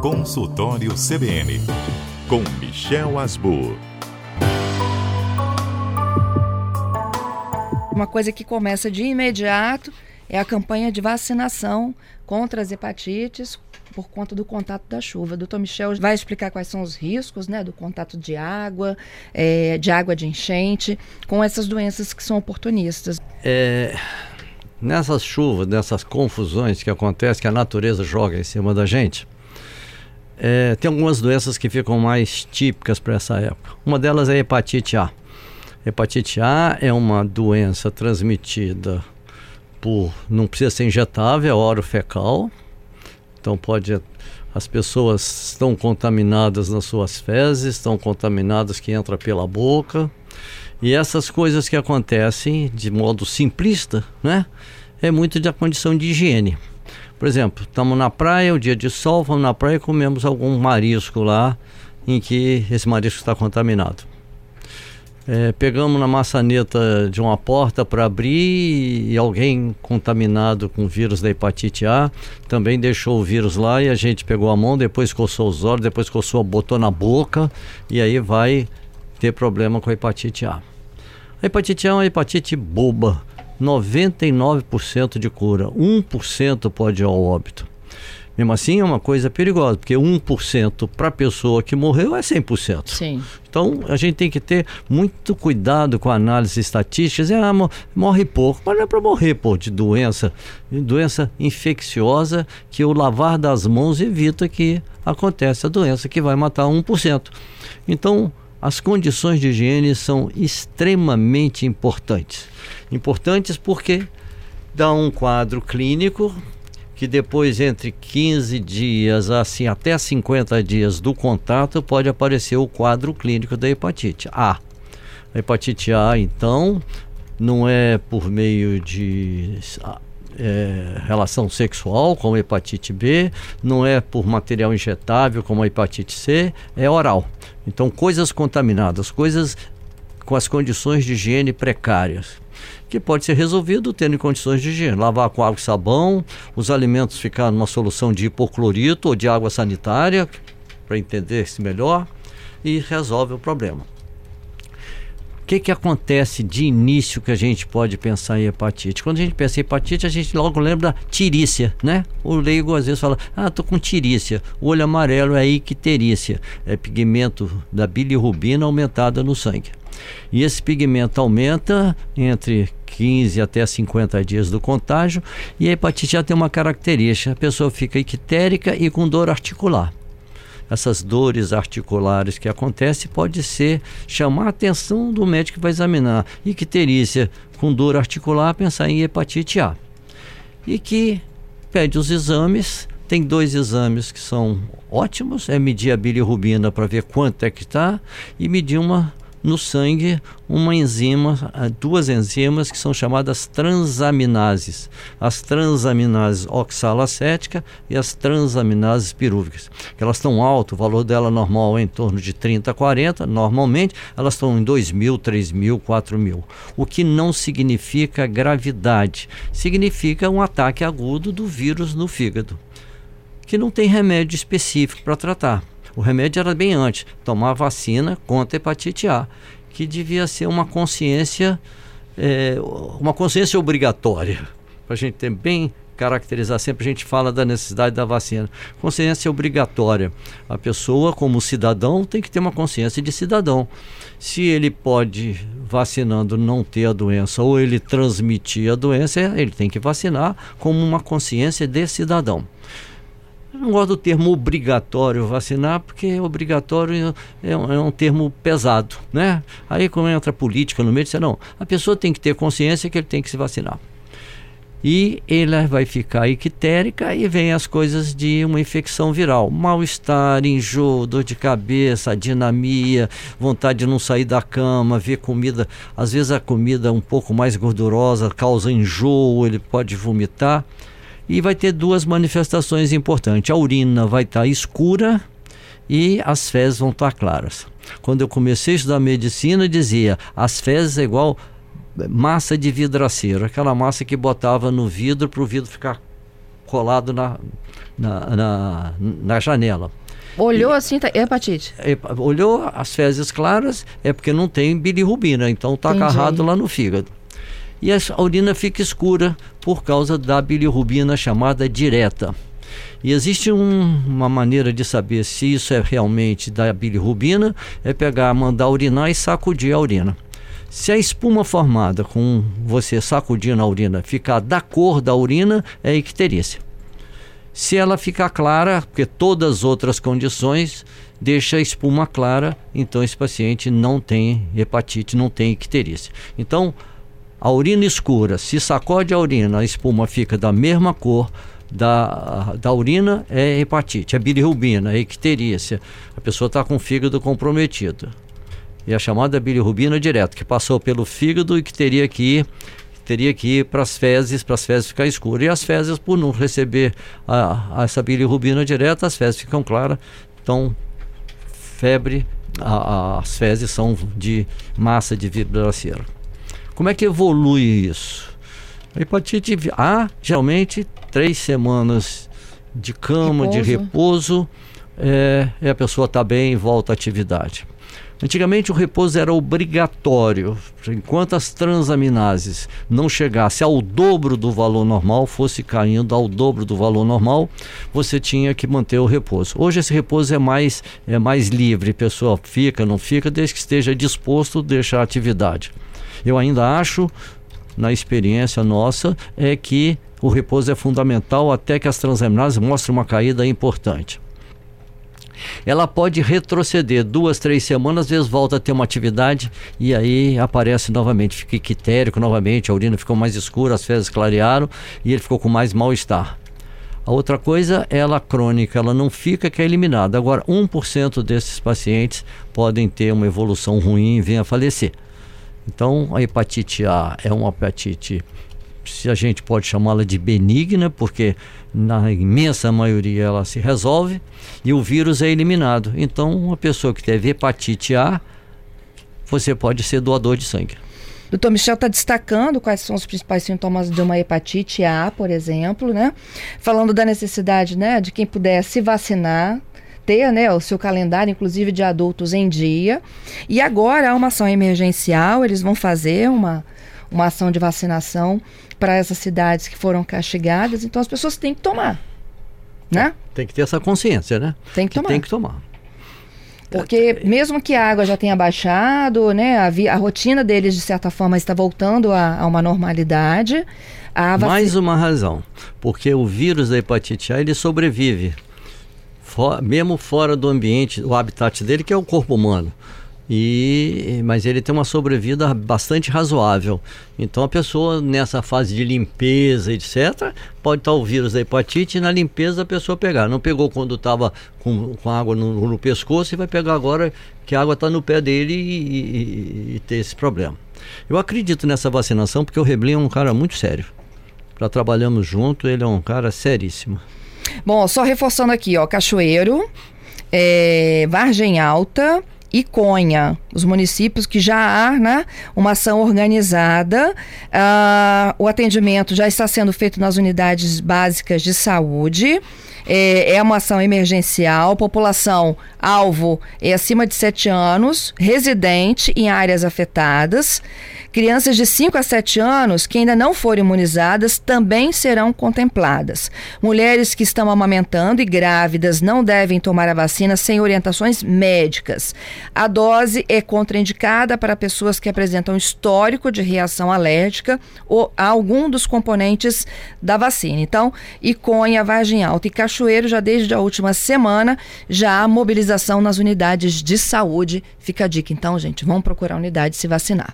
Consultório CBN, com Michel Asbur. Uma coisa que começa de imediato é a campanha de vacinação contra as hepatites por conta do contato da chuva. O doutor Michel vai explicar quais são os riscos né, do contato de água, é, de água de enchente, com essas doenças que são oportunistas. É, nessas chuvas, nessas confusões que acontecem, que a natureza joga em cima da gente, é, tem algumas doenças que ficam mais típicas para essa época. Uma delas é a hepatite A. Hepatite A é uma doença transmitida por. não precisa ser injetável, é oro fecal. Então pode. As pessoas estão contaminadas nas suas fezes, estão contaminadas que entra pela boca. E essas coisas que acontecem de modo simplista, né? É muito da condição de higiene. Por exemplo, estamos na praia, o dia de sol, vamos na praia e comemos algum marisco lá em que esse marisco está contaminado. É, pegamos na maçaneta de uma porta para abrir e alguém contaminado com o vírus da hepatite A também deixou o vírus lá e a gente pegou a mão, depois coçou os olhos, depois coçou, botou na boca e aí vai ter problema com a hepatite A. A hepatite A é uma hepatite boba, 99% de cura, 1% pode ir ao óbito. Mesmo assim, é uma coisa perigosa, porque 1% para a pessoa que morreu é 100%. Sim. Então, a gente tem que ter muito cuidado com a análise estatística. Ah, morre pouco, mas não é para morrer pô, de doença, doença infecciosa que o lavar das mãos evita que aconteça a doença que vai matar 1%. Então, as condições de higiene são extremamente importantes. Importantes porque dá um quadro clínico que depois entre 15 dias assim até 50 dias do contato pode aparecer o quadro clínico da hepatite A. A hepatite A, então, não é por meio de é, relação sexual, como hepatite B, não é por material injetável, como a hepatite C, é oral. Então, coisas contaminadas, coisas com as condições de higiene precárias, que pode ser resolvido tendo condições de higiene. Lavar com água e sabão, os alimentos ficar numa solução de hipoclorito ou de água sanitária, para entender-se melhor, e resolve o problema que, que acontece de início que a gente pode pensar em hepatite? Quando a gente pensa em hepatite, a gente logo lembra da tirícia, né? O leigo às vezes fala, ah, tô com tirícia. O olho amarelo é icterícia, é pigmento da bilirrubina aumentada no sangue. E esse pigmento aumenta entre 15 até 50 dias do contágio e a hepatite já tem uma característica, a pessoa fica ictérica e com dor articular essas dores articulares que acontecem, pode ser chamar a atenção do médico que vai examinar. Icterícia com dor articular, pensar em hepatite A. E que pede os exames, tem dois exames que são ótimos, é medir a bilirrubina para ver quanto é que está e medir uma no sangue uma enzima, ah, duas enzimas que são chamadas transaminases. As transaminases oxalacética e as transaminases pirúvicas. Elas estão alto, o valor dela normal é em torno de 30 a 40, normalmente elas estão em 2 mil, 3 mil, 4 mil. O que não significa gravidade, significa um ataque agudo do vírus no fígado, que não tem remédio específico para tratar. O remédio era bem antes, tomar vacina contra hepatite A, que devia ser uma consciência, é, uma consciência obrigatória, para a gente ter bem caracterizar, sempre a gente fala da necessidade da vacina. Consciência obrigatória. A pessoa, como cidadão, tem que ter uma consciência de cidadão. Se ele pode, vacinando, não ter a doença ou ele transmitir a doença, ele tem que vacinar como uma consciência de cidadão. Eu não gosto do termo obrigatório vacinar, porque obrigatório é um, é um termo pesado, né? Aí como entra política no meio, diz, não, a pessoa tem que ter consciência que ele tem que se vacinar. E ela vai ficar ictérica e vem as coisas de uma infecção viral. Mal-estar, enjoo, dor de cabeça, dinamia, vontade de não sair da cama, ver comida. Às vezes a comida um pouco mais gordurosa causa enjoo, ele pode vomitar e vai ter duas manifestações importantes. A urina vai estar tá escura e as fezes vão estar tá claras. Quando eu comecei a estudar medicina, dizia as fezes é igual massa de vidraceiro, aquela massa que botava no vidro para o vidro ficar colado na, na, na, na janela. Olhou assim, tá, hepatite. É, olhou as fezes claras, é porque não tem bilirrubina, então está agarrado lá no fígado. E a urina fica escura por causa da bilirrubina chamada direta. E existe um, uma maneira de saber se isso é realmente da bilirrubina, é pegar, mandar urinar e sacudir a urina. Se a espuma formada com você sacudindo a urina ficar da cor da urina, é icterícia. Se ela ficar clara, porque todas as outras condições deixa a espuma clara, então esse paciente não tem hepatite, não tem icterícia. Então, a urina escura, se sacode a urina, a espuma fica da mesma cor da, da urina, é hepatite, é bilirrubina, é icterícia. A pessoa está com o fígado comprometido. E a chamada bilirrubina direta, que passou pelo fígado e que teria que ir teria que ir para as fezes, para as fezes ficar escuras. E as fezes, por não receber a, a essa bilirrubina direta, as fezes ficam claras. Então, febre, a, a, as fezes são de massa de vibraceira. Como é que evolui isso? A hepatite A, geralmente, três semanas de cama, repouso. de repouso, é, e a pessoa está bem e volta à atividade. Antigamente o repouso era obrigatório. Enquanto as transaminases não chegassem ao dobro do valor normal, fosse caindo ao dobro do valor normal, você tinha que manter o repouso. Hoje esse repouso é mais, é mais livre, a pessoa fica, não fica, desde que esteja disposto a deixar a atividade. Eu ainda acho, na experiência nossa, é que o repouso é fundamental até que as transaminases mostrem uma caída importante ela pode retroceder duas, três semanas, às vezes volta a ter uma atividade e aí aparece novamente, fica ictérico novamente, a urina ficou mais escura, as fezes clarearam e ele ficou com mais mal-estar. A outra coisa, ela crônica, ela não fica que é eliminada. Agora, 1% desses pacientes podem ter uma evolução ruim e vir a falecer. Então, a hepatite A é uma hepatite se a gente pode chamá-la de benigna, porque na imensa maioria ela se resolve e o vírus é eliminado. Então, uma pessoa que teve hepatite A, você pode ser doador de sangue. Doutor Michel está destacando quais são os principais sintomas de uma hepatite A, por exemplo, né? Falando da necessidade, né, de quem puder se vacinar, ter, né, o seu calendário, inclusive de adultos, em dia. E agora há uma ação emergencial, eles vão fazer uma, uma ação de vacinação para essas cidades que foram castigadas, então as pessoas têm que tomar, né? Tem que ter essa consciência, né? Tem que, que tomar. Tem que tomar. Porque mesmo que a água já tenha baixado, né, a, a rotina deles de certa forma está voltando a, a uma normalidade. Mais uma razão, porque o vírus da hepatite A ele sobrevive, for, mesmo fora do ambiente, o habitat dele que é o corpo humano. E, mas ele tem uma sobrevida bastante razoável. Então a pessoa nessa fase de limpeza, etc., pode estar o vírus da hepatite e na limpeza a pessoa pegar. Não pegou quando estava com, com água no, no, pescoço e vai pegar agora que a água está no pé dele e, e, e, ter esse problema. Eu acredito nessa vacinação porque o Reblin é um cara muito sério. Já trabalhamos junto, ele é um cara seríssimo. Bom, só reforçando aqui, ó, Cachoeiro, é, Vargem Alta, e Conha, os municípios que já há né, uma ação organizada. Uh, o atendimento já está sendo feito nas unidades básicas de saúde. É, é uma ação emergencial. População alvo é acima de 7 anos, residente em áreas afetadas. Crianças de 5 a 7 anos que ainda não foram imunizadas também serão contempladas. Mulheres que estão amamentando e grávidas não devem tomar a vacina sem orientações médicas. A dose é contraindicada para pessoas que apresentam histórico de reação alérgica ou a algum dos componentes da vacina. Então, Iconha, Vargem Alta e Cachoeiro, já desde a última semana, já há mobilização nas unidades de saúde. Fica a dica, então, gente, vão procurar a unidade se vacinar.